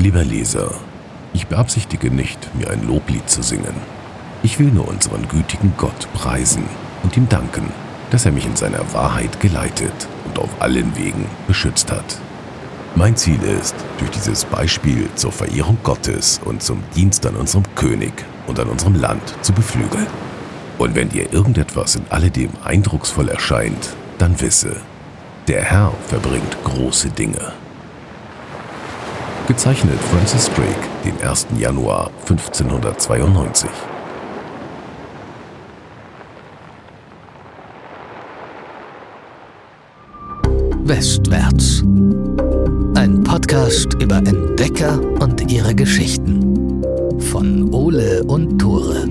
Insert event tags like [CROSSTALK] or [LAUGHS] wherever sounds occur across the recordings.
Lieber Leser, ich beabsichtige nicht, mir ein Loblied zu singen. Ich will nur unseren gütigen Gott preisen und ihm danken, dass er mich in seiner Wahrheit geleitet und auf allen Wegen beschützt hat. Mein Ziel ist, durch dieses Beispiel zur Verehrung Gottes und zum Dienst an unserem König und an unserem Land zu beflügeln. Und wenn dir irgendetwas in alledem eindrucksvoll erscheint, dann wisse, der Herr verbringt große Dinge. Gezeichnet Francis Drake, den 1. Januar 1592. Westwärts. Ein Podcast über Entdecker und ihre Geschichten. Von Ole und Tore.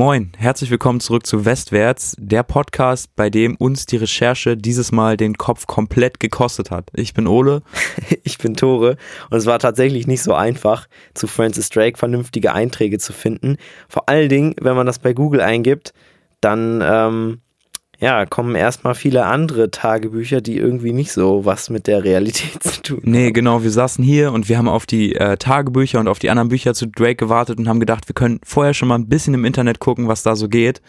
Moin, herzlich willkommen zurück zu Westwärts, der Podcast, bei dem uns die Recherche dieses Mal den Kopf komplett gekostet hat. Ich bin Ole. [LAUGHS] Ich bin Tore und es war tatsächlich nicht so einfach, zu Francis Drake vernünftige Einträge zu finden. Vor allen Dingen, wenn man das bei Google eingibt, dann ähm, ja, kommen erstmal viele andere Tagebücher, die irgendwie nicht so was mit der Realität [LAUGHS] zu tun haben. Nee, genau, wir saßen hier und wir haben auf die äh, Tagebücher und auf die anderen Bücher zu Drake gewartet und haben gedacht, wir können vorher schon mal ein bisschen im Internet gucken, was da so geht.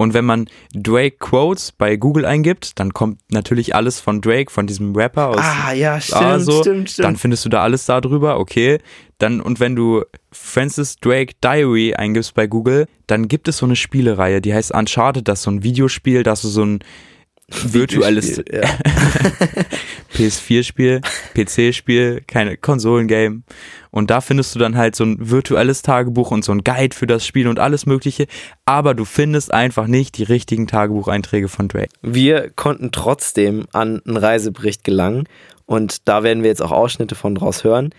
Und wenn man Drake Quotes bei Google eingibt, dann kommt natürlich alles von Drake, von diesem Rapper aus. Ah, ja, stimmt, Ah, so. stimmt, stimmt. Dann findest du da alles da drüber, okay. Dann, und wenn du Francis Drake Diary eingibst bei Google, dann gibt es so eine Spielereihe, die heißt Uncharted, das ist so ein Videospiel, das ist so ein virtuelles Videospiel, ja. [LAUGHS] PS4-Spiel, PC-Spiel, keine Konsolengame. Und da findest du dann halt so ein virtuelles Tagebuch und so ein Guide für das Spiel und alles Mögliche. Aber du findest einfach nicht die richtigen Tagebucheinträge von Drake. Wir konnten trotzdem an einen Reisebericht gelangen und da werden wir jetzt auch Ausschnitte von draus hören.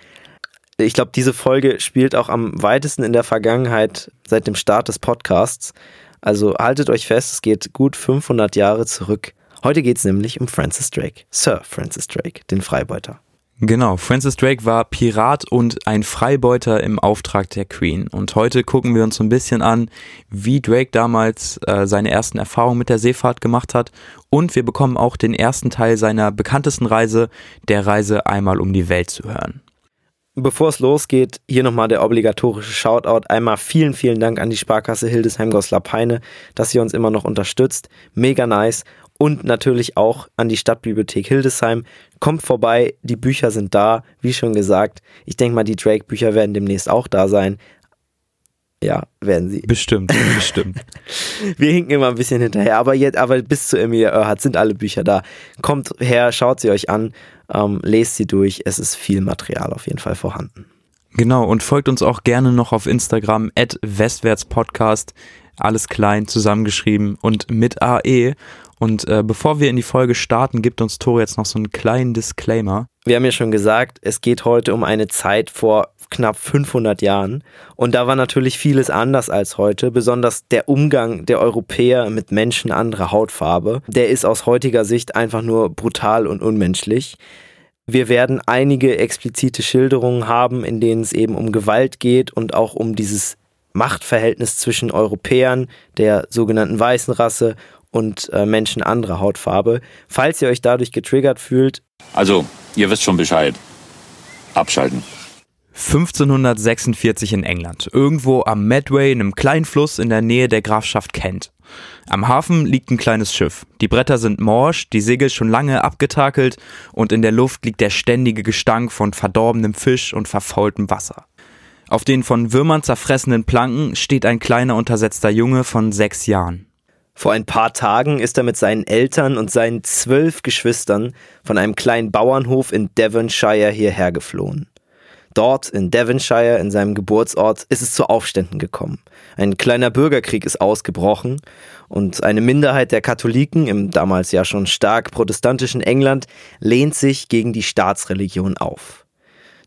Ich glaube, diese Folge spielt auch am weitesten in der Vergangenheit seit dem Start des Podcasts. Also haltet euch fest, es geht gut 500 Jahre zurück. Heute geht es nämlich um Francis Drake, Sir Francis Drake, den Freibeuter. Genau, Francis Drake war Pirat und ein Freibeuter im Auftrag der Queen. Und heute gucken wir uns so ein bisschen an, wie Drake damals äh, seine ersten Erfahrungen mit der Seefahrt gemacht hat. Und wir bekommen auch den ersten Teil seiner bekanntesten Reise, der Reise einmal um die Welt zu hören. Bevor es losgeht, hier nochmal der obligatorische Shoutout. Einmal vielen, vielen Dank an die Sparkasse Hildesheim Goslar Peine, dass sie uns immer noch unterstützt. Mega nice. Und natürlich auch an die Stadtbibliothek Hildesheim. Kommt vorbei, die Bücher sind da, wie schon gesagt. Ich denke mal, die Drake-Bücher werden demnächst auch da sein. Ja, werden sie. Bestimmt, [LAUGHS] bestimmt. Wir hinken immer ein bisschen hinterher, aber jetzt, aber bis zu Emilia Earhart sind alle Bücher da. Kommt her, schaut sie euch an, ähm, lest sie durch. Es ist viel Material auf jeden Fall vorhanden. Genau, und folgt uns auch gerne noch auf Instagram at westwärtspodcast. Alles klein zusammengeschrieben und mit AE. Und äh, bevor wir in die Folge starten, gibt uns Tore jetzt noch so einen kleinen Disclaimer. Wir haben ja schon gesagt, es geht heute um eine Zeit vor knapp 500 Jahren. Und da war natürlich vieles anders als heute, besonders der Umgang der Europäer mit Menschen anderer Hautfarbe. Der ist aus heutiger Sicht einfach nur brutal und unmenschlich. Wir werden einige explizite Schilderungen haben, in denen es eben um Gewalt geht und auch um dieses Machtverhältnis zwischen Europäern, der sogenannten weißen Rasse und äh, Menschen anderer Hautfarbe. Falls ihr euch dadurch getriggert fühlt, Also, ihr wisst schon Bescheid. Abschalten. 1546 in England, irgendwo am Medway, einem kleinen Fluss in der Nähe der Grafschaft Kent. Am Hafen liegt ein kleines Schiff. Die Bretter sind morsch, die Segel schon lange abgetakelt und in der Luft liegt der ständige Gestank von verdorbenem Fisch und verfaultem Wasser. Auf den von Würmern zerfressenen Planken steht ein kleiner untersetzter Junge von sechs Jahren. Vor ein paar Tagen ist er mit seinen Eltern und seinen zwölf Geschwistern von einem kleinen Bauernhof in Devonshire hierher geflohen. Dort in Devonshire, in seinem Geburtsort, ist es zu Aufständen gekommen. Ein kleiner Bürgerkrieg ist ausgebrochen und eine Minderheit der Katholiken im damals ja schon stark protestantischen England lehnt sich gegen die Staatsreligion auf.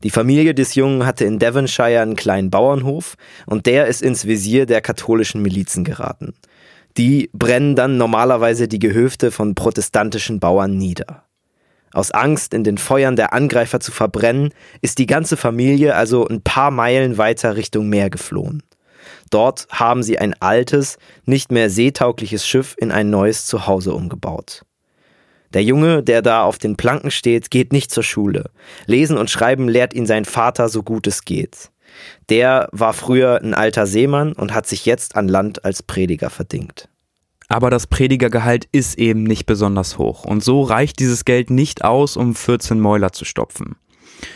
Die Familie des Jungen hatte in Devonshire einen kleinen Bauernhof und der ist ins Visier der katholischen Milizen geraten. Die brennen dann normalerweise die Gehöfte von protestantischen Bauern nieder. Aus Angst, in den Feuern der Angreifer zu verbrennen, ist die ganze Familie also ein paar Meilen weiter Richtung Meer geflohen. Dort haben sie ein altes, nicht mehr seetaugliches Schiff in ein neues Zuhause umgebaut. Der Junge, der da auf den Planken steht, geht nicht zur Schule. Lesen und Schreiben lehrt ihn sein Vater so gut es geht. Der war früher ein alter Seemann und hat sich jetzt an Land als Prediger verdingt. Aber das Predigergehalt ist eben nicht besonders hoch und so reicht dieses Geld nicht aus, um 14 Mäuler zu stopfen.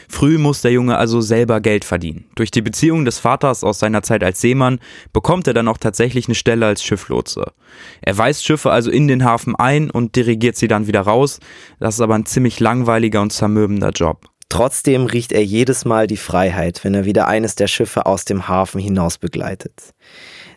Früh muss der Junge also selber Geld verdienen. Durch die Beziehung des Vaters aus seiner Zeit als Seemann bekommt er dann auch tatsächlich eine Stelle als Schifflotse. Er weist Schiffe also in den Hafen ein und dirigiert sie dann wieder raus. Das ist aber ein ziemlich langweiliger und zermürbender Job. Trotzdem riecht er jedes Mal die Freiheit, wenn er wieder eines der Schiffe aus dem Hafen hinaus begleitet.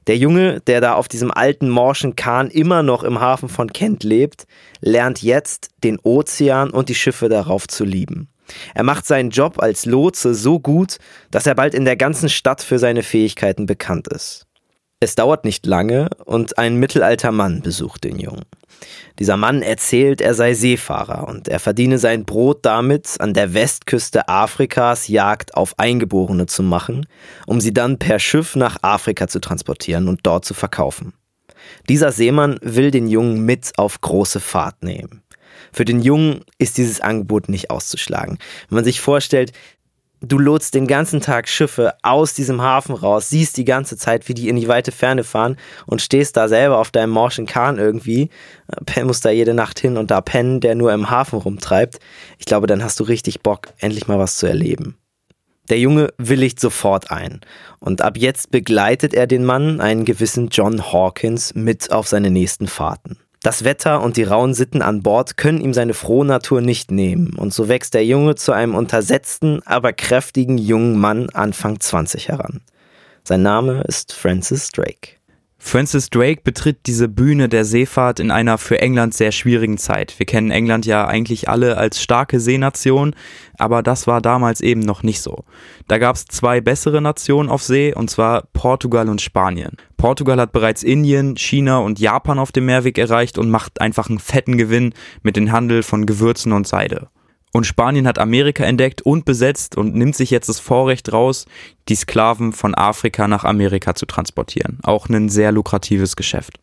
Der Junge, der da auf diesem alten morschen Kahn immer noch im Hafen von Kent lebt, lernt jetzt den Ozean und die Schiffe darauf zu lieben. Er macht seinen Job als Lotse so gut, dass er bald in der ganzen Stadt für seine Fähigkeiten bekannt ist. Es dauert nicht lange und ein mittelalter Mann besucht den Jungen. Dieser Mann erzählt, er sei Seefahrer und er verdiene sein Brot damit, an der Westküste Afrikas Jagd auf Eingeborene zu machen, um sie dann per Schiff nach Afrika zu transportieren und dort zu verkaufen. Dieser Seemann will den Jungen mit auf große Fahrt nehmen. Für den Jungen ist dieses Angebot nicht auszuschlagen. Wenn man sich vorstellt, du lotst den ganzen Tag Schiffe aus diesem Hafen raus, siehst die ganze Zeit, wie die in die weite Ferne fahren und stehst da selber auf deinem morschen Kahn irgendwie, äh, [LAUGHS] musst da jede Nacht hin und da pennen, der nur im Hafen rumtreibt. Ich glaube, dann hast du richtig Bock, endlich mal was zu erleben. Der Junge willigt sofort ein und ab jetzt begleitet er den Mann, einen gewissen John Hawkins, mit auf seine nächsten Fahrten. Das Wetter und die rauen Sitten an Bord können ihm seine frohe Natur nicht nehmen, und so wächst der Junge zu einem untersetzten, aber kräftigen jungen Mann Anfang 20 heran. Sein Name ist Francis Drake. Francis Drake betritt diese Bühne der Seefahrt in einer für England sehr schwierigen Zeit. Wir kennen England ja eigentlich alle als starke Seenation, aber das war damals eben noch nicht so. Da gab es zwei bessere Nationen auf See, und zwar Portugal und Spanien. Portugal hat bereits Indien, China und Japan auf dem Meerweg erreicht und macht einfach einen fetten Gewinn mit dem Handel von Gewürzen und Seide. Und Spanien hat Amerika entdeckt und besetzt und nimmt sich jetzt das Vorrecht raus, die Sklaven von Afrika nach Amerika zu transportieren. Auch ein sehr lukratives Geschäft.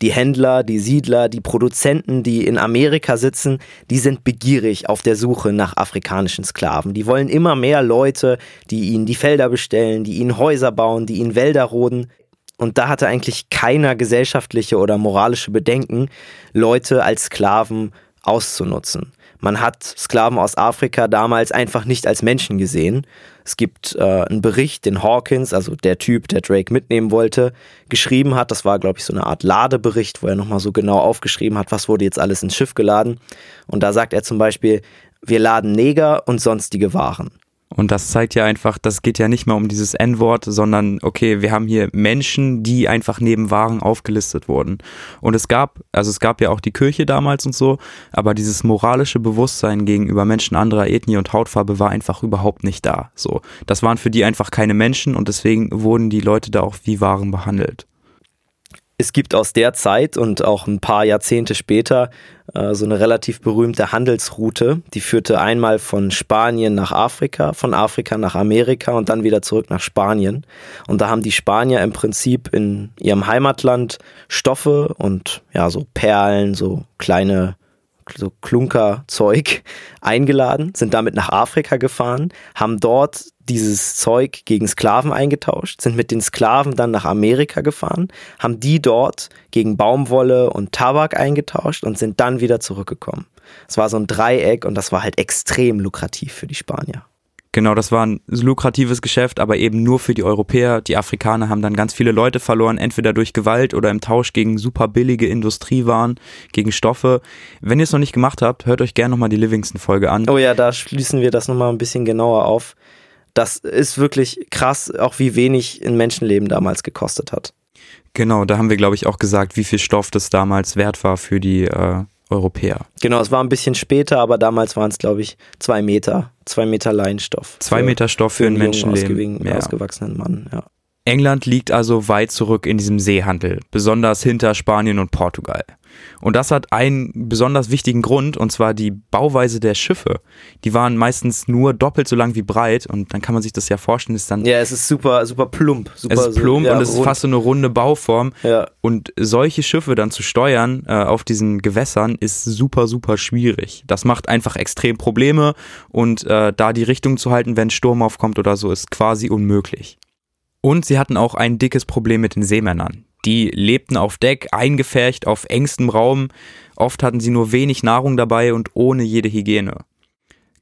Die Händler, die Siedler, die Produzenten, die in Amerika sitzen, die sind begierig auf der Suche nach afrikanischen Sklaven. Die wollen immer mehr Leute, die ihnen die Felder bestellen, die ihnen Häuser bauen, die ihnen Wälder roden. Und da hatte eigentlich keiner gesellschaftliche oder moralische Bedenken, Leute als Sklaven auszunutzen. Man hat Sklaven aus Afrika damals einfach nicht als Menschen gesehen. Es gibt äh, einen Bericht, den Hawkins, also der Typ, der Drake mitnehmen wollte, geschrieben hat. Das war, glaube ich, so eine Art Ladebericht, wo er nochmal so genau aufgeschrieben hat, was wurde jetzt alles ins Schiff geladen. Und da sagt er zum Beispiel, wir laden Neger und sonstige Waren. Und das zeigt ja einfach, das geht ja nicht mehr um dieses N-Wort, sondern okay, wir haben hier Menschen, die einfach neben Waren aufgelistet wurden. Und es gab, also es gab ja auch die Kirche damals und so, aber dieses moralische Bewusstsein gegenüber Menschen anderer Ethnie und Hautfarbe war einfach überhaupt nicht da. So, das waren für die einfach keine Menschen und deswegen wurden die Leute da auch wie Waren behandelt. Es gibt aus der Zeit und auch ein paar Jahrzehnte später äh, so eine relativ berühmte Handelsroute. Die führte einmal von Spanien nach Afrika, von Afrika nach Amerika und dann wieder zurück nach Spanien. Und da haben die Spanier im Prinzip in ihrem Heimatland Stoffe und ja, so Perlen, so kleine so Klunkerzeug [LAUGHS] eingeladen, sind damit nach Afrika gefahren, haben dort dieses Zeug gegen Sklaven eingetauscht, sind mit den Sklaven dann nach Amerika gefahren, haben die dort gegen Baumwolle und Tabak eingetauscht und sind dann wieder zurückgekommen. Es war so ein Dreieck und das war halt extrem lukrativ für die Spanier. Genau, das war ein lukratives Geschäft, aber eben nur für die Europäer. Die Afrikaner haben dann ganz viele Leute verloren, entweder durch Gewalt oder im Tausch gegen super billige Industriewaren, gegen Stoffe. Wenn ihr es noch nicht gemacht habt, hört euch gerne nochmal die Livingston-Folge an. Oh ja, da schließen wir das nochmal ein bisschen genauer auf. Das ist wirklich krass, auch wie wenig ein Menschenleben damals gekostet hat. Genau, da haben wir, glaube ich, auch gesagt, wie viel Stoff das damals wert war für die äh, Europäer. Genau, es war ein bisschen später, aber damals waren es, glaube ich, zwei Meter, zwei Meter Leinstoff. Zwei Meter Stoff für, für einen Menschenleben. Ausgewachsenen Mann, ja. England liegt also weit zurück in diesem Seehandel, besonders hinter Spanien und Portugal. Und das hat einen besonders wichtigen Grund, und zwar die Bauweise der Schiffe. Die waren meistens nur doppelt so lang wie breit und dann kann man sich das ja vorstellen, ist dann. Ja, es ist super, super plump. Super, es ist plump so, ja, und es ist rund. fast so eine runde Bauform. Ja. Und solche Schiffe dann zu steuern äh, auf diesen Gewässern ist super, super schwierig. Das macht einfach extrem Probleme und äh, da die Richtung zu halten, wenn Sturm aufkommt oder so, ist quasi unmöglich. Und sie hatten auch ein dickes Problem mit den Seemännern. Die lebten auf Deck, eingefärcht, auf engstem Raum. Oft hatten sie nur wenig Nahrung dabei und ohne jede Hygiene.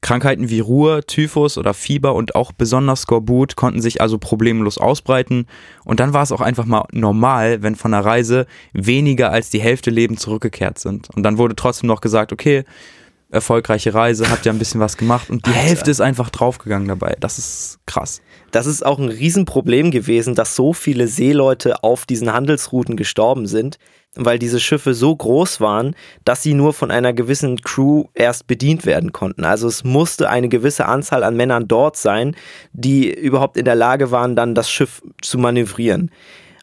Krankheiten wie Ruhr, Typhus oder Fieber und auch besonders Skorbut konnten sich also problemlos ausbreiten. Und dann war es auch einfach mal normal, wenn von der Reise weniger als die Hälfte Leben zurückgekehrt sind. Und dann wurde trotzdem noch gesagt, okay, erfolgreiche Reise, habt ihr ein bisschen was gemacht und die Alter. Hälfte ist einfach draufgegangen dabei. Das ist krass. Das ist auch ein Riesenproblem gewesen, dass so viele Seeleute auf diesen Handelsrouten gestorben sind, weil diese Schiffe so groß waren, dass sie nur von einer gewissen Crew erst bedient werden konnten. Also es musste eine gewisse Anzahl an Männern dort sein, die überhaupt in der Lage waren, dann das Schiff zu manövrieren.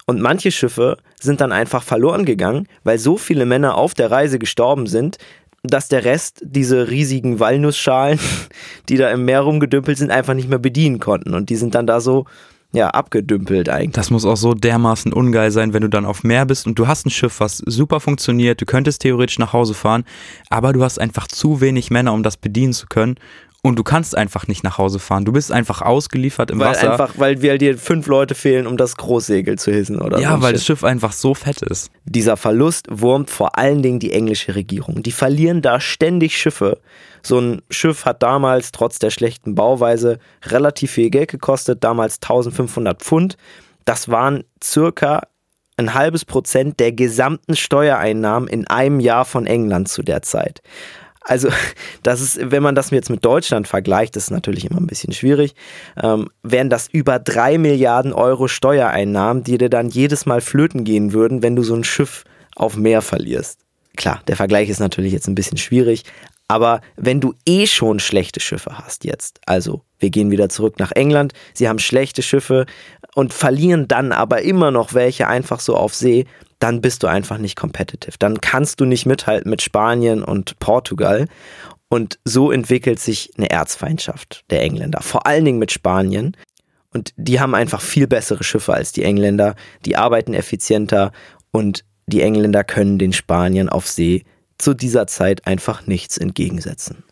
Und manche Schiffe sind dann einfach verloren gegangen, weil so viele Männer auf der Reise gestorben sind, dass der Rest diese riesigen Walnussschalen, [LAUGHS] die da im Meer rumgedümpelt sind, einfach nicht mehr bedienen konnten. Und die sind dann da so, ja, abgedümpelt eigentlich. Das muss auch so dermaßen ungeil sein, wenn du dann auf Meer bist und du hast ein Schiff, was super funktioniert, du könntest theoretisch nach Hause fahren, aber du hast einfach zu wenig Männer, um das bedienen zu können. Und du kannst einfach nicht nach Hause fahren. Du bist einfach ausgeliefert im Weil Wasser. einfach, weil wir dir fünf Leute fehlen, um das Großsegel zu hissen oder so. ja, ein weil Shit. das Schiff einfach so fett ist. Dieser Verlust wurmt vor allen Dingen die englische Regierung. Die verlieren da ständig Schiffe. So ein Schiff hat damals trotz der schlechten Bauweise relativ viel Geld gekostet, damals 1500 Pfund. Das waren circa ein halbes Prozent der gesamten Steuereinnahmen in einem Jahr von England zu der Zeit. Also, [LAUGHS] das ist, wenn man das jetzt mit Deutschland vergleicht, das ist natürlich immer ein bisschen schwierig, ähm, wären das über drei Milliarden Euro Steuereinnahmen, die dir dann jedes Mal flöten gehen würden, wenn du so ein Schiff auf Meer verlierst. Klar, der Vergleich ist natürlich jetzt ein bisschen schwierig, aber wenn du eh schon schlechte Schiffe hast jetzt, also wir gehen wieder zurück nach England, sie haben schlechte Schiffe und verlieren dann aber immer noch welche einfach so auf See, dann bist du einfach nicht competitive. Dann kannst du nicht mithalten mit Spanien und Portugal. Und so entwickelt sich eine Erzfeindschaft der Engländer, vor allen Dingen mit Spanien. Und die haben einfach viel bessere Schiffe als die Engländer, die arbeiten effizienter und die Engländer können den Spaniern auf See zu dieser Zeit einfach nichts entgegensetzen.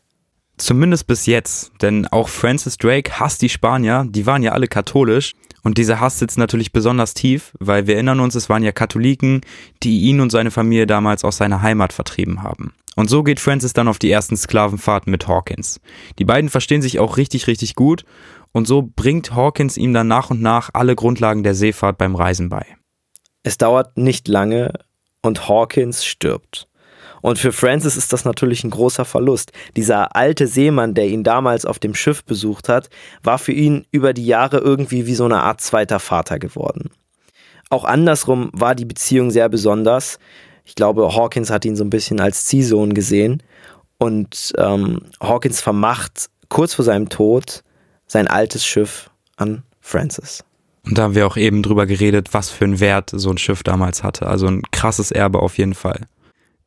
Zumindest bis jetzt, denn auch Francis Drake hasst die Spanier, die waren ja alle katholisch und dieser Hass sitzt natürlich besonders tief, weil wir erinnern uns, es waren ja Katholiken, die ihn und seine Familie damals aus seiner Heimat vertrieben haben. Und so geht Francis dann auf die ersten Sklavenfahrten mit Hawkins. Die beiden verstehen sich auch richtig, richtig gut und so bringt Hawkins ihm dann nach und nach alle Grundlagen der Seefahrt beim Reisen bei. Es dauert nicht lange und Hawkins stirbt. Und für Francis ist das natürlich ein großer Verlust. Dieser alte Seemann, der ihn damals auf dem Schiff besucht hat, war für ihn über die Jahre irgendwie wie so eine Art zweiter Vater geworden. Auch andersrum war die Beziehung sehr besonders. Ich glaube, Hawkins hat ihn so ein bisschen als Ziehsohn gesehen. Und ähm, Hawkins vermacht kurz vor seinem Tod sein altes Schiff an Francis. Und da haben wir auch eben drüber geredet, was für einen Wert so ein Schiff damals hatte. Also ein krasses Erbe auf jeden Fall.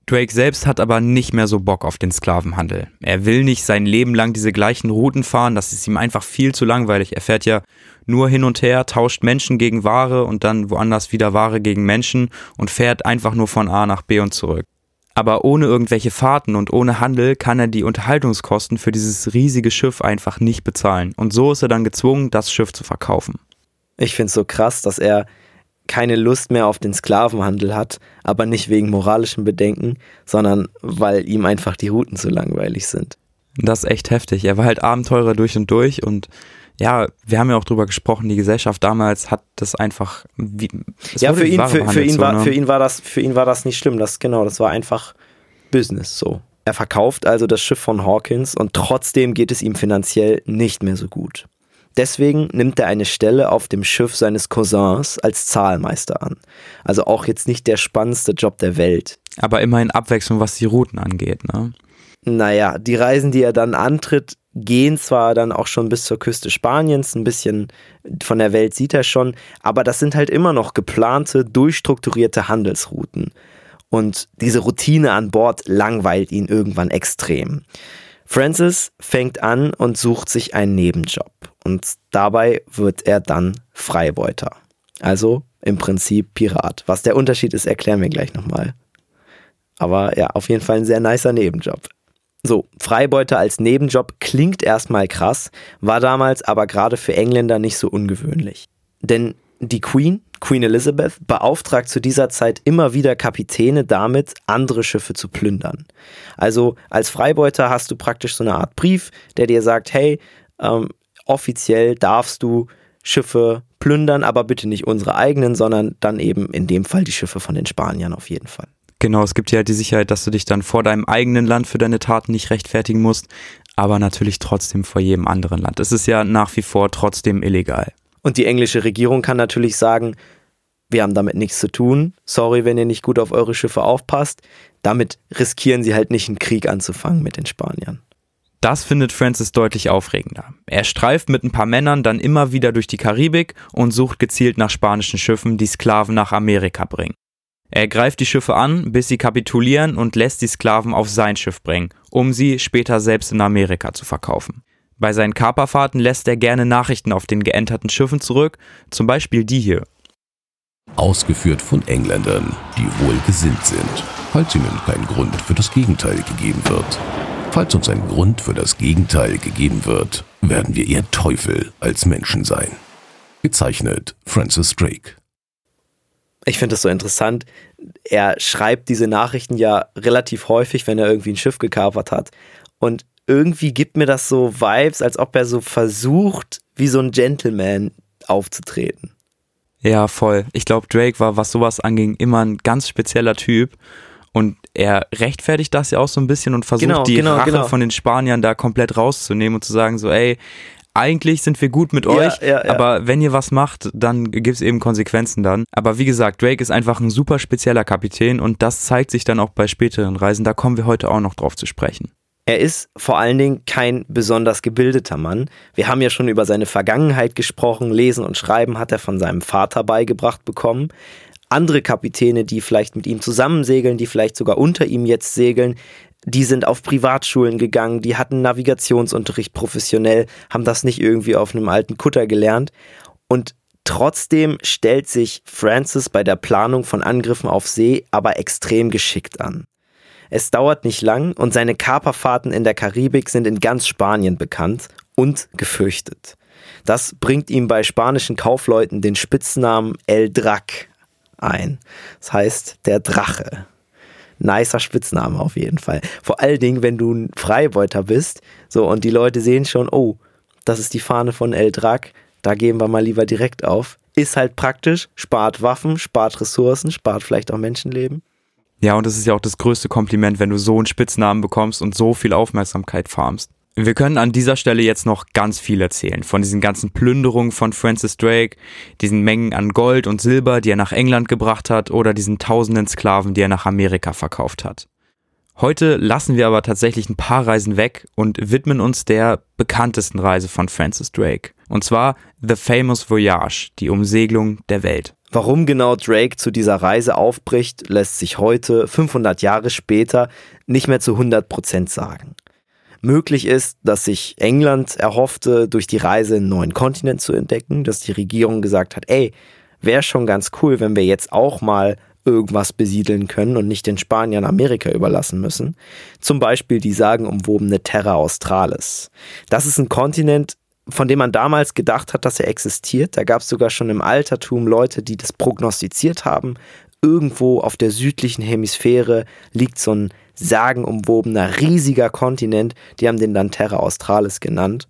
Drake selbst hat aber nicht mehr so Bock auf den Sklavenhandel. Er will nicht sein Leben lang diese gleichen Routen fahren, das ist ihm einfach viel zu langweilig. Er fährt ja nur hin und her, tauscht Menschen gegen Ware und dann woanders wieder Ware gegen Menschen und fährt einfach nur von A nach B und zurück. Aber ohne irgendwelche Fahrten und ohne Handel kann er die Unterhaltungskosten für dieses riesige Schiff einfach nicht bezahlen. Und so ist er dann gezwungen, das Schiff zu verkaufen. Ich finde es so krass, dass er keine Lust mehr auf den Sklavenhandel hat, aber nicht wegen moralischen Bedenken, sondern weil ihm einfach die Routen zu langweilig sind. Das ist echt heftig. Er war halt Abenteurer durch und durch und ja, wir haben ja auch drüber gesprochen, die Gesellschaft damals hat das einfach wie, ja, für ihn, für, für, ihn so, war, ne? für ihn war das, für ihn war das nicht schlimm. Das genau, das war einfach Business so. Er verkauft also das Schiff von Hawkins und trotzdem geht es ihm finanziell nicht mehr so gut. Deswegen nimmt er eine Stelle auf dem Schiff seines Cousins als Zahlmeister an. Also auch jetzt nicht der spannendste Job der Welt. Aber immerhin Abwechslung, was die Routen angeht, ne? Naja, die Reisen, die er dann antritt, gehen zwar dann auch schon bis zur Küste Spaniens, ein bisschen von der Welt sieht er schon, aber das sind halt immer noch geplante, durchstrukturierte Handelsrouten. Und diese Routine an Bord langweilt ihn irgendwann extrem. Francis fängt an und sucht sich einen Nebenjob. Und dabei wird er dann Freibeuter. Also im Prinzip Pirat. Was der Unterschied ist, erklären wir gleich nochmal. Aber ja, auf jeden Fall ein sehr nicer Nebenjob. So, Freibeuter als Nebenjob klingt erstmal krass, war damals aber gerade für Engländer nicht so ungewöhnlich. Denn die Queen, Queen Elizabeth, beauftragt zu dieser Zeit immer wieder Kapitäne damit, andere Schiffe zu plündern. Also als Freibeuter hast du praktisch so eine Art Brief, der dir sagt, hey, ähm, offiziell darfst du Schiffe plündern, aber bitte nicht unsere eigenen, sondern dann eben in dem Fall die Schiffe von den Spaniern auf jeden Fall. Genau, es gibt ja halt die Sicherheit, dass du dich dann vor deinem eigenen Land für deine Taten nicht rechtfertigen musst, aber natürlich trotzdem vor jedem anderen Land. Es ist ja nach wie vor trotzdem illegal. Und die englische Regierung kann natürlich sagen, wir haben damit nichts zu tun. Sorry, wenn ihr nicht gut auf eure Schiffe aufpasst. Damit riskieren sie halt nicht einen Krieg anzufangen mit den Spaniern. Das findet Francis deutlich aufregender. Er streift mit ein paar Männern dann immer wieder durch die Karibik und sucht gezielt nach spanischen Schiffen, die Sklaven nach Amerika bringen. Er greift die Schiffe an, bis sie kapitulieren und lässt die Sklaven auf sein Schiff bringen, um sie später selbst in Amerika zu verkaufen. Bei seinen Kaperfahrten lässt er gerne Nachrichten auf den geänterten Schiffen zurück, zum Beispiel die hier. Ausgeführt von Engländern, die wohlgesinnt sind, falls ihnen kein Grund für das Gegenteil gegeben wird. Falls uns ein Grund für das Gegenteil gegeben wird, werden wir eher Teufel als Menschen sein. Gezeichnet Francis Drake. Ich finde das so interessant. Er schreibt diese Nachrichten ja relativ häufig, wenn er irgendwie ein Schiff gekapert hat. Und irgendwie gibt mir das so Vibes, als ob er so versucht, wie so ein Gentleman aufzutreten. Ja, voll. Ich glaube, Drake war, was sowas anging, immer ein ganz spezieller Typ. Und er rechtfertigt das ja auch so ein bisschen und versucht Genau, die genau, Rache genau. von den Spaniern da komplett rauszunehmen und zu sagen so, ey, eigentlich sind wir gut mit Ja, euch, ja, ja. aber wenn ihr was macht, dann gibt es eben Konsequenzen dann. Aber wie gesagt, Drake ist einfach ein super spezieller Kapitän und das zeigt sich dann auch bei späteren Reisen. Da kommen wir heute auch noch drauf zu sprechen. Er ist vor allen Dingen kein besonders gebildeter Mann. Wir haben ja schon über seine Vergangenheit gesprochen. Lesen und Schreiben hat er von seinem Vater beigebracht bekommen. Andere Kapitäne, die vielleicht mit ihm zusammen segeln, die vielleicht sogar unter ihm jetzt segeln, die sind auf Privatschulen gegangen, die hatten Navigationsunterricht professionell, haben das nicht irgendwie auf einem alten Kutter gelernt. Und trotzdem stellt sich Francis bei der Planung von Angriffen auf See aber extrem geschickt an. Es dauert nicht lang und seine Kaperfahrten in der Karibik sind in ganz Spanien bekannt und gefürchtet. Das bringt ihm bei spanischen Kaufleuten den Spitznamen El Drac ein. Das heißt der Drache. Nicer Spitzname auf jeden Fall. Vor allen Dingen, wenn du ein Freibeuter bist, so und die Leute sehen schon, oh, das ist die Fahne von El Drac, da gehen wir mal lieber direkt auf. Ist halt praktisch, spart Waffen, spart Ressourcen, spart vielleicht auch Menschenleben. Ja, und das ist ja auch das größte Kompliment, wenn du so einen Spitznamen bekommst und so viel Aufmerksamkeit farmst. Wir können an dieser Stelle jetzt noch ganz viel erzählen. Von diesen ganzen Plünderungen von Francis Drake, diesen Mengen an Gold und Silber, die er nach England gebracht hat, oder diesen tausenden Sklaven, die er nach Amerika verkauft hat. Heute lassen wir aber tatsächlich ein paar Reisen weg und widmen uns der bekanntesten Reise von Francis Drake. Und zwar The Famous Voyage, die Umsegelung der Welt. Warum genau Drake zu dieser Reise aufbricht, lässt sich heute, 500 Jahre später, nicht mehr zu 100% sagen. Möglich ist, dass sich England erhoffte, durch die Reise einen neuen Kontinent zu entdecken, dass die Regierung gesagt hat, ey, wäre schon ganz cool, wenn wir jetzt auch mal irgendwas besiedeln können und nicht den Spaniern Amerika überlassen müssen. Zum Beispiel die sagenumwobene Terra Australis. Das ist ein Kontinent, von dem man damals gedacht hat, dass er existiert. Da gab es sogar schon im Altertum Leute, die das prognostiziert haben. Irgendwo auf der südlichen Hemisphäre liegt so ein sagenumwobener, riesiger Kontinent. Die haben den dann Terra Australis genannt.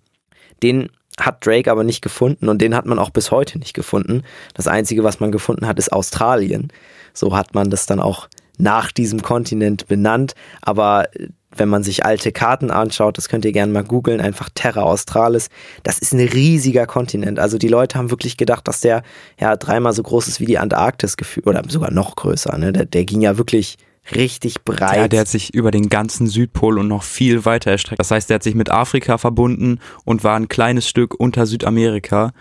Den hat Drake aber nicht gefunden und den hat man auch bis heute nicht gefunden. Das Einzige, was man gefunden hat, ist Australien. So hat man das dann auch nach diesem Kontinent benannt. Aber wenn man sich alte Karten anschaut, das könnt ihr gerne mal googeln, einfach Terra Australis, das ist ein riesiger Kontinent. Also die Leute haben wirklich gedacht, dass der ja dreimal so groß ist wie die Antarktis oder sogar noch größer. Ne? Der, der ging ja wirklich richtig breit. Ja, der hat sich über den ganzen Südpol und noch viel weiter erstreckt. Das heißt, der hat sich mit Afrika verbunden und war ein kleines Stück unter Südamerika.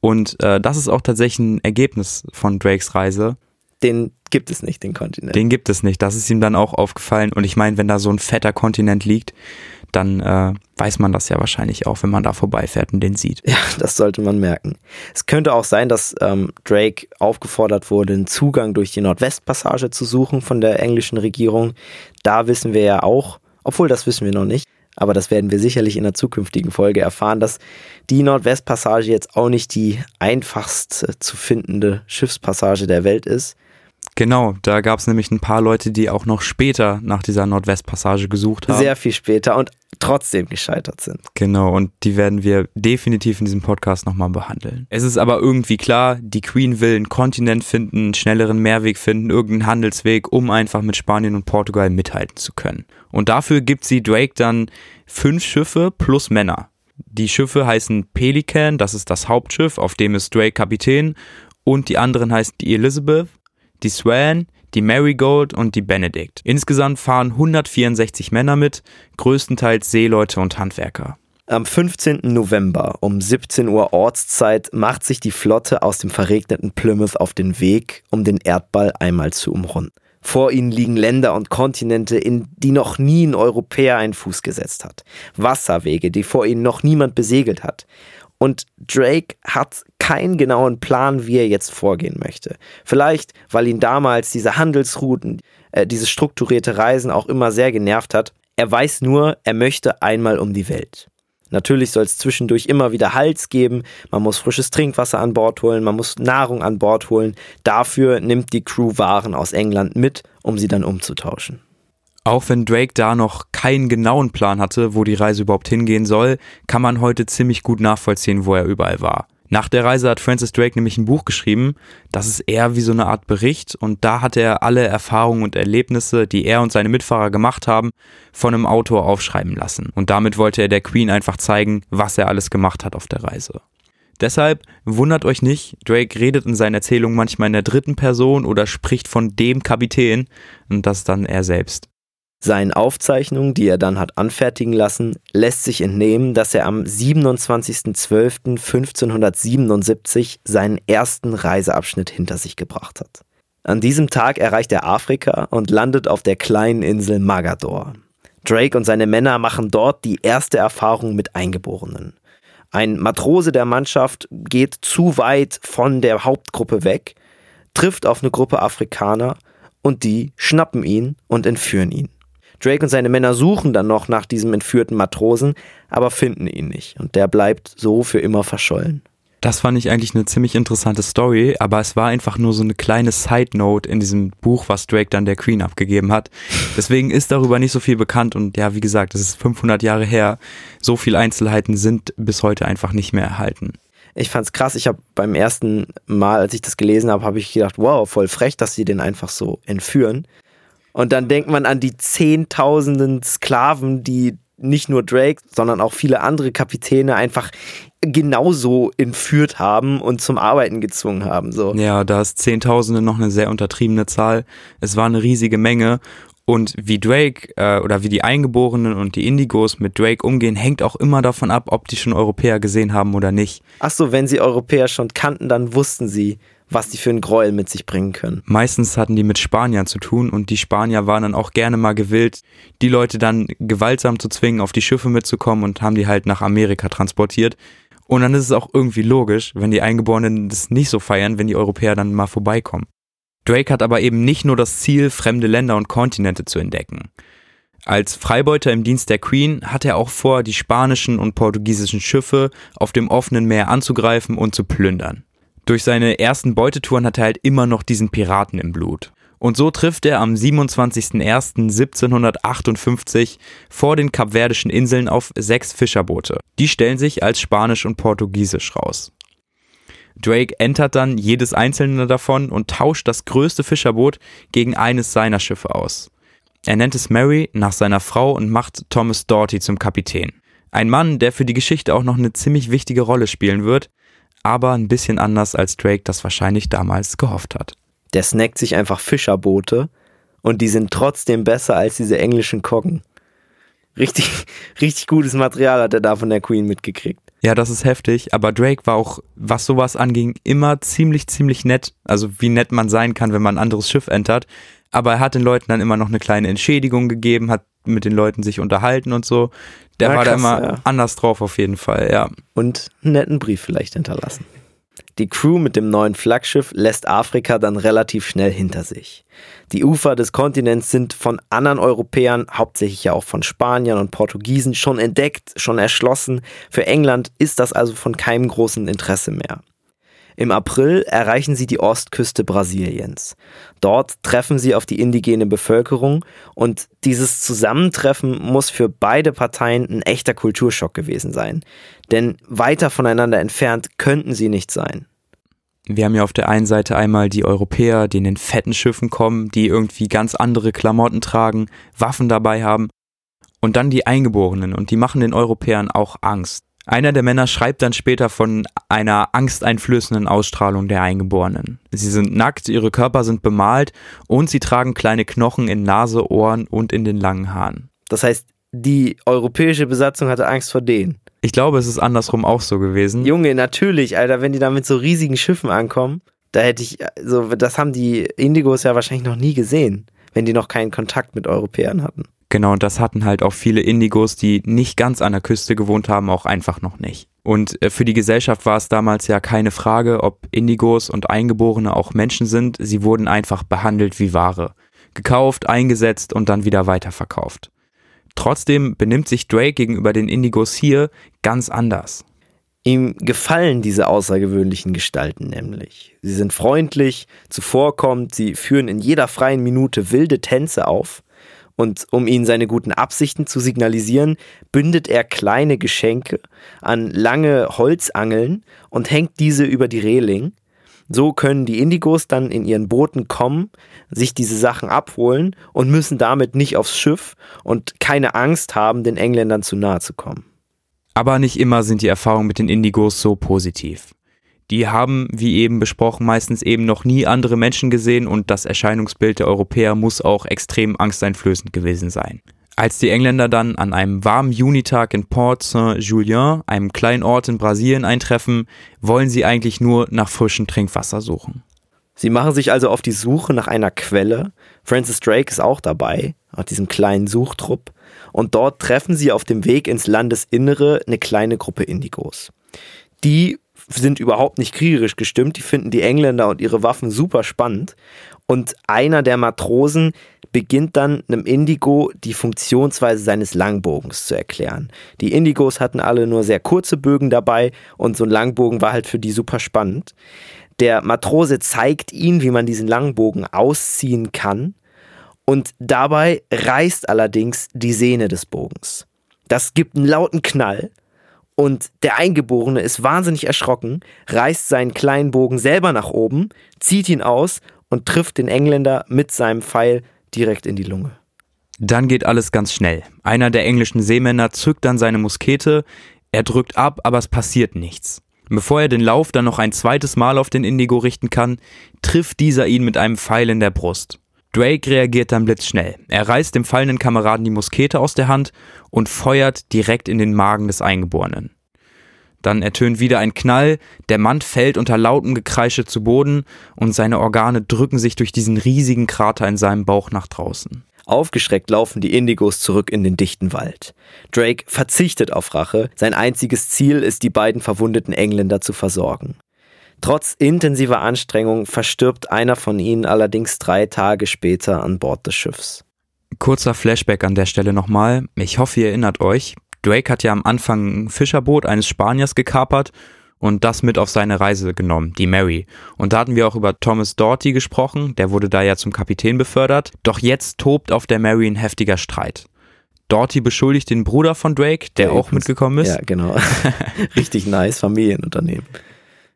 Und äh, das ist auch tatsächlich ein Ergebnis von Drakes Reise. den gibt es nicht, den Kontinent. Den gibt es nicht. Das ist ihm dann auch aufgefallen. Und ich meine, wenn da so ein fetter Kontinent liegt, dann äh, weiß man das ja wahrscheinlich auch, wenn man da vorbeifährt und den sieht. Ja, das sollte man merken. Es könnte auch sein, dass ähm, Drake aufgefordert wurde, einen Zugang durch die Nordwestpassage zu suchen von der englischen Regierung. Da wissen wir ja auch, obwohl das wissen wir noch nicht, aber das werden wir sicherlich in der zukünftigen Folge erfahren, dass die Nordwestpassage jetzt auch nicht die einfachst äh, zu findende Schiffspassage der Welt ist. Genau, da gab es nämlich ein paar Leute, die auch noch später nach dieser Nordwestpassage gesucht haben. Sehr viel später und trotzdem gescheitert sind. Genau, und die werden wir definitiv in diesem Podcast nochmal behandeln. Es ist aber irgendwie klar, die Queen will einen Kontinent finden, einen schnelleren Mehrweg finden, irgendeinen Handelsweg, um einfach mit Spanien und Portugal mithalten zu können. Und dafür gibt sie Drake dann fünf Schiffe plus Männer. Die Schiffe heißen Pelican, das ist das Hauptschiff, auf dem ist Drake Kapitän, und die anderen heißen die Elizabeth, die Swan, die Marigold und die Benedict. Insgesamt fahren 164 Männer mit, größtenteils Seeleute und Handwerker. Am 15. November um 17 Uhr Ortszeit macht sich die Flotte aus dem verregneten Plymouth auf den Weg, um den Erdball einmal zu umrunden. Vor ihnen liegen Länder und Kontinente, in die noch nie ein Europäer einen Fuß gesetzt hat. Wasserwege, die vor ihnen noch niemand besegelt hat. Und Drake hat keinen genauen Plan, wie er jetzt vorgehen möchte. Vielleicht, weil ihn damals diese Handelsrouten, äh, dieses strukturierte Reisen auch immer sehr genervt hat. Er weiß nur, er möchte einmal um die Welt. Natürlich soll es zwischendurch immer wieder Hals geben, man muss frisches Trinkwasser an Bord holen, man muss Nahrung an Bord holen. Dafür nimmt die Crew Waren aus England mit, um sie dann umzutauschen. Auch wenn Drake da noch keinen genauen Plan hatte, wo die Reise überhaupt hingehen soll, kann man heute ziemlich gut nachvollziehen, wo er überall war. Nach der Reise hat Francis Drake nämlich ein Buch geschrieben, das ist eher wie so eine Art Bericht und da hat er alle Erfahrungen und Erlebnisse, die er und seine Mitfahrer gemacht haben, von einem Autor aufschreiben lassen. Und damit wollte er der Queen einfach zeigen, was er alles gemacht hat auf der Reise. Deshalb wundert euch nicht, Drake redet in seinen Erzählungen manchmal in der dritten Person oder spricht von dem Kapitän und das dann er selbst. Seinen Aufzeichnungen, die er dann hat anfertigen lassen, lässt sich entnehmen, dass er am 27.12.1577 seinen ersten Reiseabschnitt hinter sich gebracht hat. An diesem Tag erreicht er Afrika und landet auf der kleinen Insel Magador. Drake und seine Männer machen dort die erste Erfahrung mit Eingeborenen. Ein Matrose der Mannschaft geht zu weit von der Hauptgruppe weg, trifft auf eine Gruppe Afrikaner und die schnappen ihn und entführen ihn. Drake und seine Männer suchen dann noch nach diesem entführten Matrosen, aber finden ihn nicht und der bleibt so für immer verschollen. Das fand ich eigentlich eine ziemlich interessante Story, aber es war einfach nur so eine kleine Side Note in diesem Buch, was Drake dann der Queen abgegeben hat. Deswegen ist darüber nicht so viel bekannt und ja, wie gesagt, es ist 500 Jahre her. So viele Einzelheiten sind bis heute einfach nicht mehr erhalten. Ich fand's krass, ich habe beim ersten Mal, als ich das gelesen habe, habe ich gedacht, wow, voll frech, dass sie den einfach so entführen. Und dann denkt man an die zehntausenden Sklaven, die nicht nur Drake, sondern auch viele andere Kapitäne einfach genauso entführt haben und zum Arbeiten gezwungen haben. So. Ja, da ist Zehntausende noch eine sehr untertriebene Zahl. Es war eine riesige Menge. Und wie Drake äh, oder wie die Eingeborenen und die Indigos mit Drake umgehen, hängt auch immer davon ab, ob die schon Europäer gesehen haben oder nicht. Ach so, wenn sie Europäer schon kannten, dann wussten sie, was die für einen Gräuel mit sich bringen können. Meistens hatten die mit Spaniern zu tun und die Spanier waren dann auch gerne mal gewillt, die Leute dann gewaltsam zu zwingen, auf die Schiffe mitzukommen und haben die halt nach Amerika transportiert. Und dann ist es auch irgendwie logisch, wenn die Eingeborenen das nicht so feiern, wenn die Europäer dann mal vorbeikommen. Drake hat aber eben nicht nur das Ziel, fremde Länder und Kontinente zu entdecken. Als Freibeuter im Dienst der Queen hat er auch vor, die spanischen und portugiesischen Schiffe auf dem offenen Meer anzugreifen und zu plündern. Durch seine ersten Beutetouren hat er halt immer noch diesen Piraten im Blut. Und so trifft er am 27.01.1758 vor den Kapverdischen Inseln auf sechs Fischerboote. Die stellen sich als spanisch und portugiesisch raus. Drake entert dann jedes einzelne davon und tauscht das größte Fischerboot gegen eines seiner Schiffe aus. Er nennt es Mary nach seiner Frau und macht Thomas Doughty zum Kapitän. Ein Mann, der für die Geschichte auch noch eine ziemlich wichtige Rolle spielen wird, aber ein bisschen anders als Drake das wahrscheinlich damals gehofft hat. Der snackt sich einfach Fischerboote und die sind trotzdem besser als diese englischen Koggen. Richtig, [LAUGHS] richtig gutes Material hat er da von der Queen mitgekriegt. Ja, das ist heftig, aber Drake war auch, was sowas anging, immer ziemlich, ziemlich nett. Also wie nett man sein kann, wenn man ein anderes Schiff entert. Aber er hat den Leuten dann immer noch eine kleine Entschädigung gegeben, hat mit den Leuten sich unterhalten und so. Der Ja, war da krass, immer ja. anders drauf auf jeden Fall, ja. Und einen netten Brief vielleicht hinterlassen. Die Crew mit dem neuen Flaggschiff lässt Afrika dann relativ schnell hinter sich. Die Ufer des Kontinents sind von anderen Europäern, hauptsächlich ja auch von Spaniern und Portugiesen, schon entdeckt, schon erschlossen. Für England ist das also von keinem großen Interesse mehr. Im April erreichen sie die Ostküste Brasiliens. Dort treffen sie auf die indigene Bevölkerung und dieses Zusammentreffen muss für beide Parteien ein echter Kulturschock gewesen sein. Denn weiter voneinander entfernt könnten sie nicht sein. Wir haben ja auf der einen Seite einmal die Europäer, die in den fetten Schiffen kommen, die irgendwie ganz andere Klamotten tragen, Waffen dabei haben. Und dann die Eingeborenen und die machen den Europäern auch Angst. Einer der Männer schreibt dann später von einer angsteinflößenden Ausstrahlung der Eingeborenen. Sie sind nackt, ihre Körper sind bemalt und sie tragen kleine Knochen in Nase, Ohren und in den langen Haaren. Das heißt, die europäische Besatzung hatte Angst vor denen. Ich glaube, es ist andersrum auch so gewesen. Junge, natürlich, Alter, wenn die da mit so riesigen Schiffen ankommen, da hätte ich, so, das haben die Indigos ja wahrscheinlich noch nie gesehen, wenn die noch keinen Kontakt mit Europäern hatten. Genau, und das hatten halt auch viele Indigos, die nicht ganz an der Küste gewohnt haben, auch einfach noch nicht. Und äh, für die Gesellschaft war es damals ja keine Frage, ob Indigos und Eingeborene auch Menschen sind. Sie wurden einfach behandelt wie Ware. Gekauft, eingesetzt und dann wieder weiterverkauft. Trotzdem benimmt sich Drake gegenüber den Indigos hier ganz anders. Ihm gefallen diese außergewöhnlichen Gestalten nämlich. Sie sind freundlich, zuvorkommend, sie führen in jeder freien Minute wilde Tänze auf. Und um ihnen seine guten Absichten zu signalisieren, bündet er kleine Geschenke an lange Holzangeln und hängt diese über die Reling. So können die Indigos dann in ihren Booten kommen, sich diese Sachen abholen und müssen damit nicht aufs Schiff und keine Angst haben, den Engländern zu nahe zu kommen. Aber nicht immer sind die Erfahrungen mit den Indigos so positiv. Die haben, wie eben besprochen, meistens eben noch nie andere Menschen gesehen und das Erscheinungsbild der Europäer muss auch extrem angsteinflößend gewesen sein. Als die Engländer dann an einem warmen Junitag in Port Saint-Julien, einem kleinen Ort in Brasilien, eintreffen, wollen sie eigentlich nur nach frischem Trinkwasser suchen. Sie machen sich also auf die Suche nach einer Quelle. Francis Drake ist auch dabei, auf diesem kleinen Suchtrupp. Und dort treffen sie auf dem Weg ins Landesinnere eine kleine Gruppe Indigos. Die sind überhaupt nicht kriegerisch gestimmt, die finden die Engländer und ihre Waffen super spannend. Und einer der Matrosen beginnt dann einem Indigo die Funktionsweise seines Langbogens zu erklären. Die Indigos hatten alle nur sehr kurze Bögen dabei und so ein Langbogen war halt für die super spannend. Der Matrose zeigt ihnen, wie man diesen Langbogen ausziehen kann und dabei reißt allerdings die Sehne des Bogens. Das gibt einen lauten Knall und der Eingeborene ist wahnsinnig erschrocken, reißt seinen kleinen Bogen selber nach oben, zieht ihn aus und trifft den Engländer mit seinem Pfeil direkt in die Lunge. Dann geht alles ganz schnell. Einer der englischen Seemänner zückt dann seine Muskete, er drückt ab, aber es passiert nichts. Bevor er den Lauf dann noch ein zweites Mal auf den Indigo richten kann, trifft dieser ihn mit einem Pfeil in der Brust. Drake reagiert dann blitzschnell. Er reißt dem fallenden Kameraden die Muskete aus der Hand und feuert direkt in den Magen des Eingeborenen. Dann ertönt wieder ein Knall, der Mann fällt unter lautem Gekreische zu Boden und seine Organe drücken sich durch diesen riesigen Krater in seinem Bauch nach draußen. Aufgeschreckt laufen die Indigos zurück in den dichten Wald. Drake verzichtet auf Rache. Sein einziges Ziel ist, die beiden verwundeten Engländer zu versorgen. Trotz intensiver Anstrengung verstirbt einer von ihnen allerdings drei Tage später an Bord des Schiffs. Kurzer Flashback an der Stelle nochmal. Ich hoffe, ihr erinnert euch. Drake hat ja am Anfang ein Fischerboot eines Spaniers gekapert und das mit auf seine Reise genommen, die Mary. Und da hatten wir auch über Thomas Doughty gesprochen, der wurde da ja zum Kapitän befördert. Doch jetzt tobt auf der Mary ein heftiger Streit. Doughty beschuldigt den Bruder von Drake, der Der auch mitgekommen ist. Ja, genau. [LAUGHS] Richtig nice Familienunternehmen.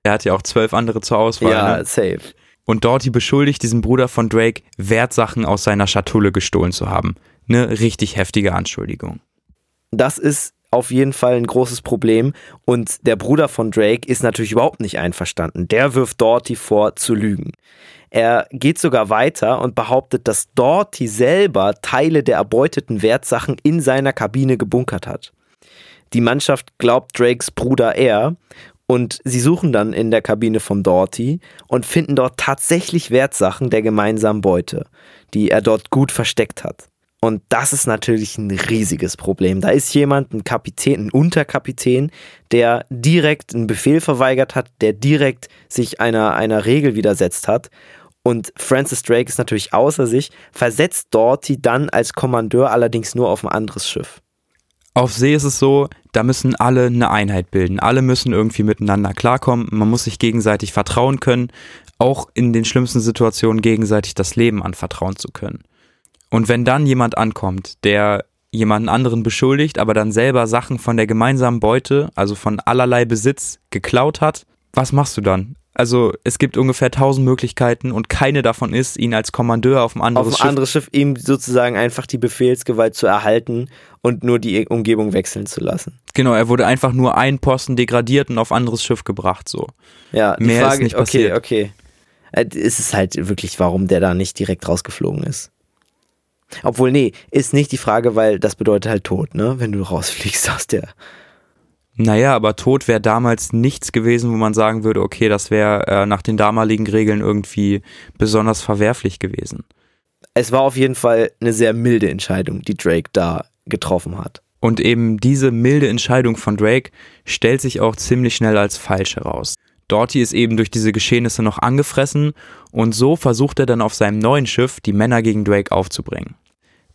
Er hat ja auch zwölf andere zur Auswahl. Ja, Ne? safe. Und Doughty beschuldigt diesen Bruder von Drake, Wertsachen aus seiner Schatulle gestohlen zu haben. Eine richtig heftige Anschuldigung. Das ist auf jeden Fall ein großes Problem und der Bruder von Drake ist natürlich überhaupt nicht einverstanden. Der wirft Dorothy vor, zu lügen. Er geht sogar weiter und behauptet, dass Dorothy selber Teile der erbeuteten Wertsachen in seiner Kabine gebunkert hat. Die Mannschaft glaubt Drakes Bruder er und sie suchen dann in der Kabine von Dorothy und finden dort tatsächlich Wertsachen der gemeinsamen Beute, die er dort gut versteckt hat. Und das ist natürlich ein riesiges Problem. Da ist jemand, ein Kapitän, ein Unterkapitän, der direkt einen Befehl verweigert hat, der direkt sich einer, einer Regel widersetzt hat. Und Francis Drake ist natürlich außer sich, versetzt Dorothy dann als Kommandeur allerdings nur auf ein anderes Schiff. Auf See ist es so, da müssen alle eine Einheit bilden. Alle müssen irgendwie miteinander klarkommen. Man muss sich gegenseitig vertrauen können, auch in den schlimmsten Situationen gegenseitig das Leben anvertrauen zu können. Und wenn dann jemand ankommt, der jemanden anderen beschuldigt, aber dann selber Sachen von der gemeinsamen Beute, also von allerlei Besitz, geklaut hat, was machst du dann? Also es gibt ungefähr tausend Möglichkeiten und keine davon ist, ihn als Kommandeur auf ein anderes auf ein Schiff anderes Schiff ihm sozusagen einfach die Befehlsgewalt zu erhalten und nur die Umgebung wechseln zu lassen. Genau, er wurde einfach nur ein Posten degradiert und auf ein anderes Schiff gebracht, so. Ja, Mehr ist Frage, nicht okay, passiert. okay. Äh, Es ist halt wirklich, warum der da nicht direkt rausgeflogen ist. Obwohl, nee, ist nicht die Frage, weil das bedeutet halt Tod, ne? Wenn du rausfliegst aus der. Naja, aber Tod wäre damals nichts gewesen, wo man sagen würde, okay, das wäre äh, nach den damaligen Regeln irgendwie besonders verwerflich gewesen. Es war auf jeden Fall eine sehr milde Entscheidung, die Drake da getroffen hat. Und eben diese milde Entscheidung von Drake stellt sich auch ziemlich schnell als falsch heraus. Dorothy ist eben durch diese Geschehnisse noch angefressen und so versucht er dann auf seinem neuen Schiff die Männer gegen Drake aufzubringen.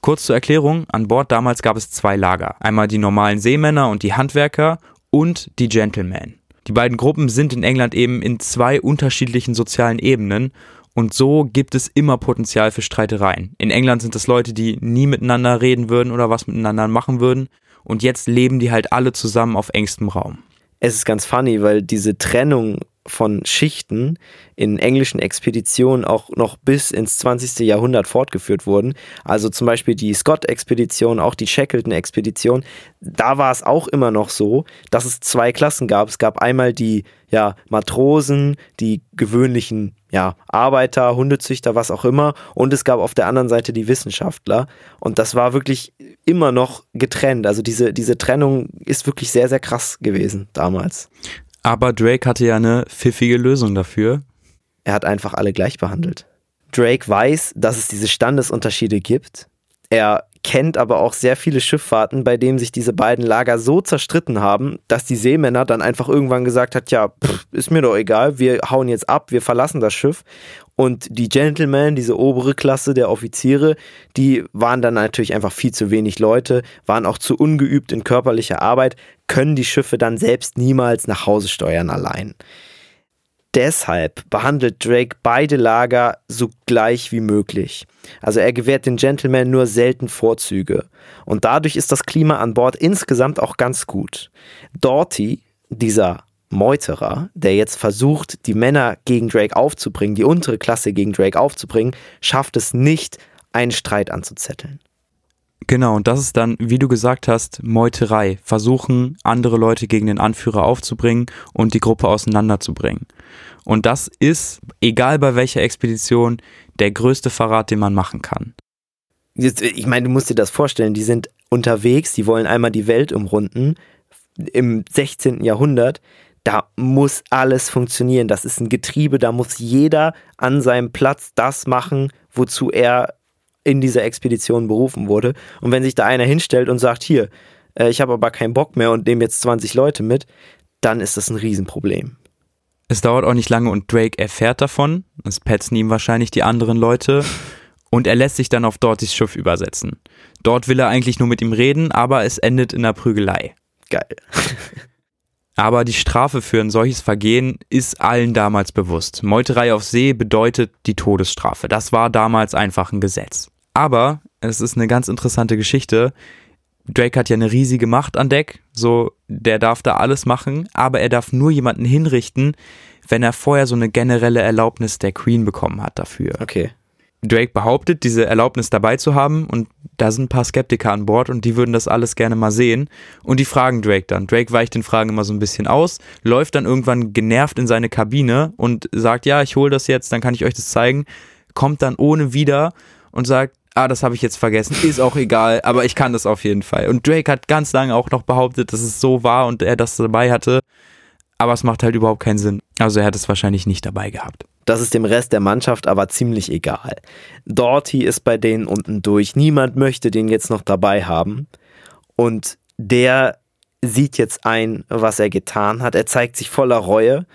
Kurz zur Erklärung, an Bord damals gab es zwei Lager. Einmal die normalen Seemänner und die Handwerker und die Gentlemen. Die beiden Gruppen sind in England eben in zwei unterschiedlichen sozialen Ebenen und so gibt es immer Potenzial für Streitereien. In England sind es Leute, die nie miteinander reden würden oder was miteinander machen würden und jetzt leben die halt alle zusammen auf engstem Raum. Es ist ganz funny, weil diese Trennung von Schichten in englischen Expeditionen auch noch bis ins 20. Jahrhundert fortgeführt wurden. Also zum Beispiel die Scott-Expedition, auch die Shackleton-Expedition. Da war es auch immer noch so, dass es zwei Klassen gab. Es gab einmal die ja, Matrosen, die gewöhnlichen ja, Arbeiter, Hundezüchter, was auch immer. Und es gab auf der anderen Seite die Wissenschaftler. Und das war wirklich immer noch getrennt. Also diese, diese Trennung ist wirklich sehr, sehr krass gewesen damals. Aber Drake hatte ja eine pfiffige Lösung dafür. Er hat einfach alle gleich behandelt. Drake weiß, dass es diese Standesunterschiede gibt. Er kennt aber auch sehr viele Schifffahrten, bei denen sich diese beiden Lager so zerstritten haben, dass die Seemänner dann einfach irgendwann gesagt hat, ja, pff, ist mir doch egal, wir hauen jetzt ab, wir verlassen das Schiff. Und die Gentlemen, diese obere Klasse der Offiziere, die waren dann natürlich einfach viel zu wenig Leute, waren auch zu ungeübt in körperlicher Arbeit, können die Schiffe dann selbst niemals nach Hause steuern allein. Deshalb behandelt Drake beide Lager so gleich wie möglich. Also er gewährt den Gentlemen nur selten Vorzüge. Und dadurch ist das Klima an Bord insgesamt auch ganz gut. Doughty, dieser Meuterer, der jetzt versucht, die Männer gegen Drake aufzubringen, die untere Klasse gegen Drake aufzubringen, schafft es nicht, einen Streit anzuzetteln. Genau, und das ist dann, wie du gesagt hast, Meuterei. Versuchen, andere Leute gegen den Anführer aufzubringen und die Gruppe auseinanderzubringen. Und das ist, egal bei welcher Expedition, der größte Verrat, den man machen kann. Jetzt, ich meine, du musst dir das vorstellen, die sind unterwegs, die wollen einmal die Welt umrunden im 16. Jahrhundert. Da muss alles funktionieren. Das ist ein Getriebe, da muss jeder an seinem Platz das machen, wozu er in dieser Expedition berufen wurde. Und wenn sich da einer hinstellt und sagt, hier, äh, ich habe aber keinen Bock mehr und nehme jetzt 20 Leute mit, dann ist das ein Riesenproblem. Es dauert auch nicht lange und Drake erfährt davon. Es petzen ihm wahrscheinlich die anderen Leute. Und er lässt sich dann auf Dortys Schiff übersetzen. Dort will er eigentlich nur mit ihm reden, aber es endet in einer Prügelei. Geil. [LAUGHS] Aber die Strafe für ein solches Vergehen ist allen damals bewusst. Meuterei auf See bedeutet die Todesstrafe. Das war damals einfach ein Gesetz. Aber es ist eine ganz interessante Geschichte. Drake hat ja eine riesige Macht an Deck, so der darf da alles machen, aber er darf nur jemanden hinrichten, wenn er vorher so eine generelle Erlaubnis der Queen bekommen hat dafür. Okay. Drake behauptet, diese Erlaubnis dabei zu haben und da sind ein paar Skeptiker an Bord und die würden das alles gerne mal sehen und die fragen Drake dann. Drake weicht den Fragen immer so ein bisschen aus, läuft dann irgendwann genervt in seine Kabine und sagt, ja, ich hole das jetzt, dann kann ich euch das zeigen, kommt dann ohne wieder und sagt, ah, das habe ich jetzt vergessen, ist auch egal, aber ich kann das auf jeden Fall. Und Drake hat ganz lange auch noch behauptet, dass es so war und er das dabei hatte, aber es macht halt überhaupt keinen Sinn. Also er hat es wahrscheinlich nicht dabei gehabt. Das ist dem Rest der Mannschaft aber ziemlich egal. Dorty ist bei denen unten durch. Niemand möchte den jetzt noch dabei haben. Und der sieht jetzt ein, was er getan hat. Er zeigt sich voller Reue,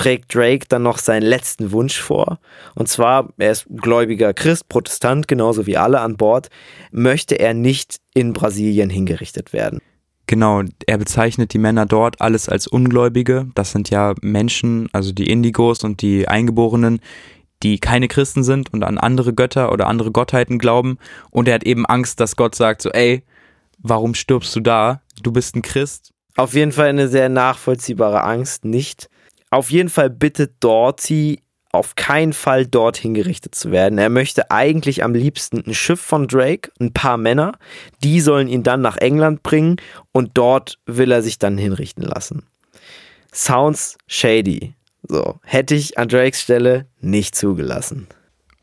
trägt Drake dann noch seinen letzten Wunsch vor. Und zwar, er ist gläubiger Christ, Protestant, genauso wie alle an Bord, möchte er nicht in Brasilien hingerichtet werden. Genau, er bezeichnet die Männer dort alles als Ungläubige. Das sind ja Menschen, also die Indigos und die Eingeborenen, die keine Christen sind und an andere Götter oder andere Gottheiten glauben. Und er hat eben Angst, dass Gott sagt so, ey, warum stirbst du da? Du bist ein Christ. Auf jeden Fall eine sehr nachvollziehbare Angst, nicht? Auf jeden Fall bittet Dorothy auf keinen Fall dorthin gerichtet zu werden. Er möchte eigentlich am liebsten ein Schiff von Drake, ein paar Männer, die sollen ihn dann nach England bringen und dort will er sich dann hinrichten lassen. Sounds shady. So, hätte ich an Drakes Stelle nicht zugelassen.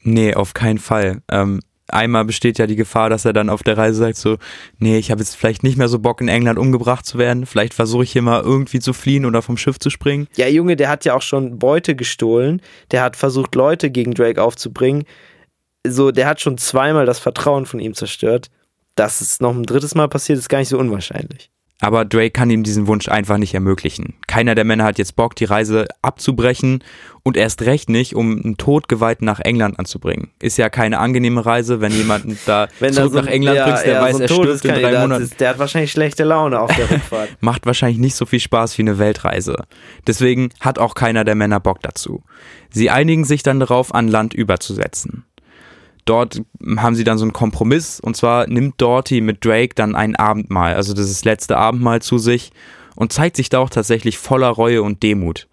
Nee, auf keinen Fall. Ähm, einmal besteht ja die Gefahr, dass er dann auf der Reise sagt so, nee, ich habe jetzt vielleicht nicht mehr so Bock in England umgebracht zu werden, vielleicht versuche ich hier mal irgendwie zu fliehen oder vom Schiff zu springen. Ja, Junge, der hat ja auch schon Beute gestohlen, der hat versucht Leute gegen Drake aufzubringen. So, der hat schon zweimal das Vertrauen von ihm zerstört. Dass es noch ein drittes Mal passiert, ist gar nicht so unwahrscheinlich. Aber Drake kann ihm diesen Wunsch einfach nicht ermöglichen. Keiner der Männer hat jetzt Bock, die Reise abzubrechen und erst recht nicht, um einen Todgeweihten nach England anzubringen. Ist ja keine angenehme Reise, wenn jemanden da [LAUGHS] wenn zurück so, nach England ja, bringst, der ja, weiß, so er stirbt in drei Monaten. Ist, der hat wahrscheinlich schlechte Laune auf der Rückfahrt. [LAUGHS] Macht wahrscheinlich nicht so viel Spaß wie eine Weltreise. Deswegen hat auch keiner der Männer Bock dazu. Sie einigen sich dann darauf, an Land überzusetzen dort haben sie dann so einen Kompromiss und zwar nimmt Dorothy mit Drake dann ein Abendmahl, also das ist das letzte Abendmahl zu sich und zeigt sich da auch tatsächlich voller Reue und Demut.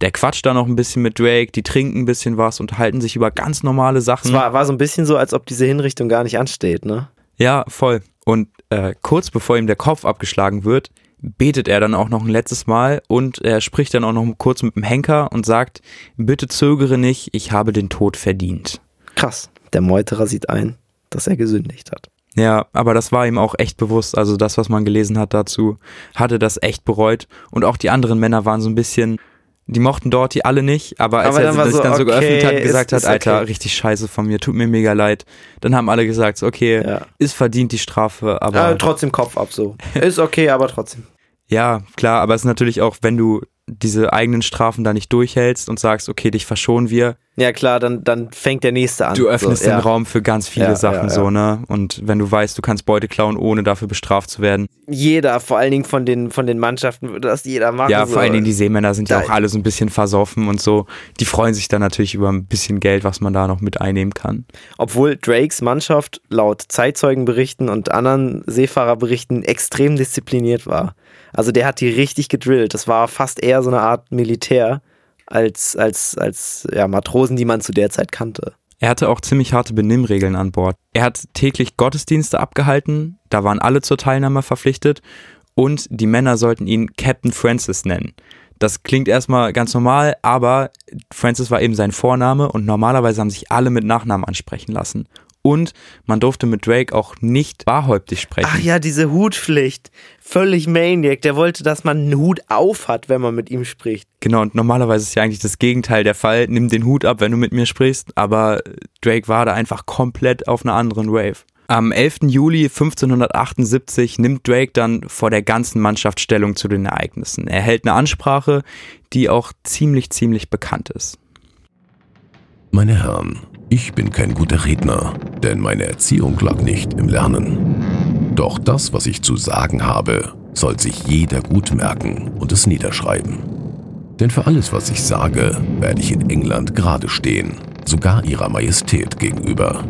Der quatscht da noch ein bisschen mit Drake, die trinken ein bisschen was, unterhalten sich über ganz normale Sachen. Es war, war so ein bisschen so, als ob diese Hinrichtung gar nicht ansteht, ne? Ja, voll. Und äh, kurz bevor ihm der Kopf abgeschlagen wird, betet er dann auch noch ein letztes Mal und er spricht dann auch noch kurz mit dem Henker und sagt, bitte zögere nicht, ich habe den Tod verdient. Krass der Meuterer sieht ein, dass er gesündigt hat. Ja, aber das war ihm auch echt bewusst. Also das, was man gelesen hat dazu, hatte das echt bereut. Und auch die anderen Männer waren so ein bisschen, die mochten Dorty alle nicht, aber als aber er sich so, dann so okay, geöffnet hat und gesagt ist, hat, Alter, okay. richtig scheiße von mir, tut mir mega leid, dann haben alle gesagt, okay, ja. ist verdient die Strafe, aber. Ja, trotzdem Kopf ab so. [LAUGHS] ist okay, aber trotzdem. Ja, klar, aber es ist natürlich auch, wenn du diese eigenen Strafen da nicht durchhältst und sagst, okay, dich verschonen wir. Ja klar, dann, dann fängt der nächste an. Du öffnest so, den ja. Raum für ganz viele ja, Sachen ja, so, ne? Und wenn du weißt, du kannst Beute klauen, ohne dafür bestraft zu werden. Jeder, vor allen Dingen von den, von den Mannschaften würde das jeder machen. Ja, vor so. allen Dingen die Seemänner sind ja auch alle so ein bisschen versoffen und so. Die freuen sich dann natürlich über ein bisschen Geld, was man da noch mit einnehmen kann. Obwohl Drakes Mannschaft laut Zeitzeugenberichten und anderen Seefahrerberichten extrem diszipliniert war. Also der hat die richtig gedrillt. Das war fast eher so eine Art Militär als, als, als ja, Matrosen, die man zu der Zeit kannte. Er hatte auch ziemlich harte Benimmregeln an Bord. Er hat täglich Gottesdienste abgehalten, da waren alle zur Teilnahme verpflichtet und die Männer sollten ihn Captain Francis nennen. Das klingt erstmal ganz normal, aber Francis war eben sein Vorname und normalerweise haben sich alle mit Nachnamen ansprechen lassen. Und man durfte mit Drake auch nicht wahrhäuptig sprechen. Ach ja, diese Hutpflicht. Völlig Maniac. Der wollte, dass man einen Hut auf hat, wenn man mit ihm spricht. Genau, und normalerweise ist ja eigentlich das Gegenteil der Fall. Nimm den Hut ab, wenn du mit mir sprichst. Aber Drake war da einfach komplett auf einer anderen Wave. Am 11. Juli 1578 nimmt Drake dann vor der ganzen Mannschaft Stellung zu den Ereignissen. Er hält eine Ansprache, die auch ziemlich, ziemlich bekannt ist. Meine Herren, ich bin kein guter Redner, denn meine Erziehung lag nicht im Lernen. Doch das, was ich zu sagen habe, soll sich jeder gut merken und es niederschreiben. Denn für alles, was ich sage, werde ich in England gerade stehen, sogar ihrer Majestät gegenüber.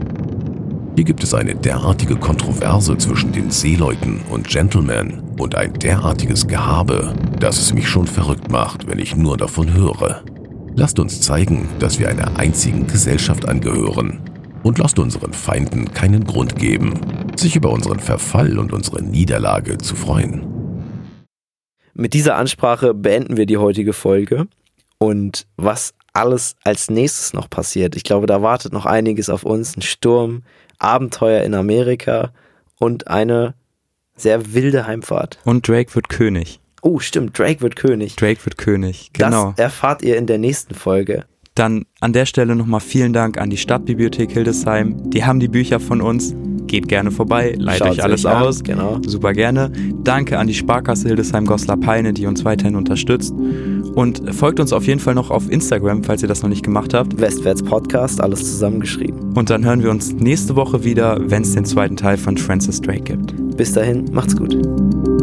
Hier gibt es eine derartige Kontroverse zwischen den Seeleuten und Gentlemen und ein derartiges Gehabe, dass es mich schon verrückt macht, wenn ich nur davon höre. Lasst uns zeigen, dass wir einer einzigen Gesellschaft angehören und lasst unseren Feinden keinen Grund geben, sich über unseren Verfall und unsere Niederlage zu freuen. Mit dieser Ansprache beenden wir die heutige Folge. Und was alles als nächstes noch passiert, ich glaube, da wartet noch einiges auf uns. Ein Sturm, Abenteuer in Amerika und eine sehr wilde Heimfahrt. Und Drake wird König. Oh, stimmt, Drake wird König. Drake wird König, genau. Das erfahrt ihr in der nächsten Folge. Dann an der Stelle nochmal vielen Dank an die Stadtbibliothek Hildesheim. Die haben die Bücher von uns. Geht gerne vorbei, leitet Schaut euch alles euch an, aus. genau. Super gerne. Danke an die Sparkasse Hildesheim-Goslar-Peine, die uns weiterhin unterstützt. Und folgt uns auf jeden Fall noch auf Instagram, falls ihr das noch nicht gemacht habt. Westwärts Podcast, alles zusammengeschrieben. Und dann hören wir uns nächste Woche wieder, wenn es den zweiten Teil von Francis Drake gibt. Bis dahin, macht's gut.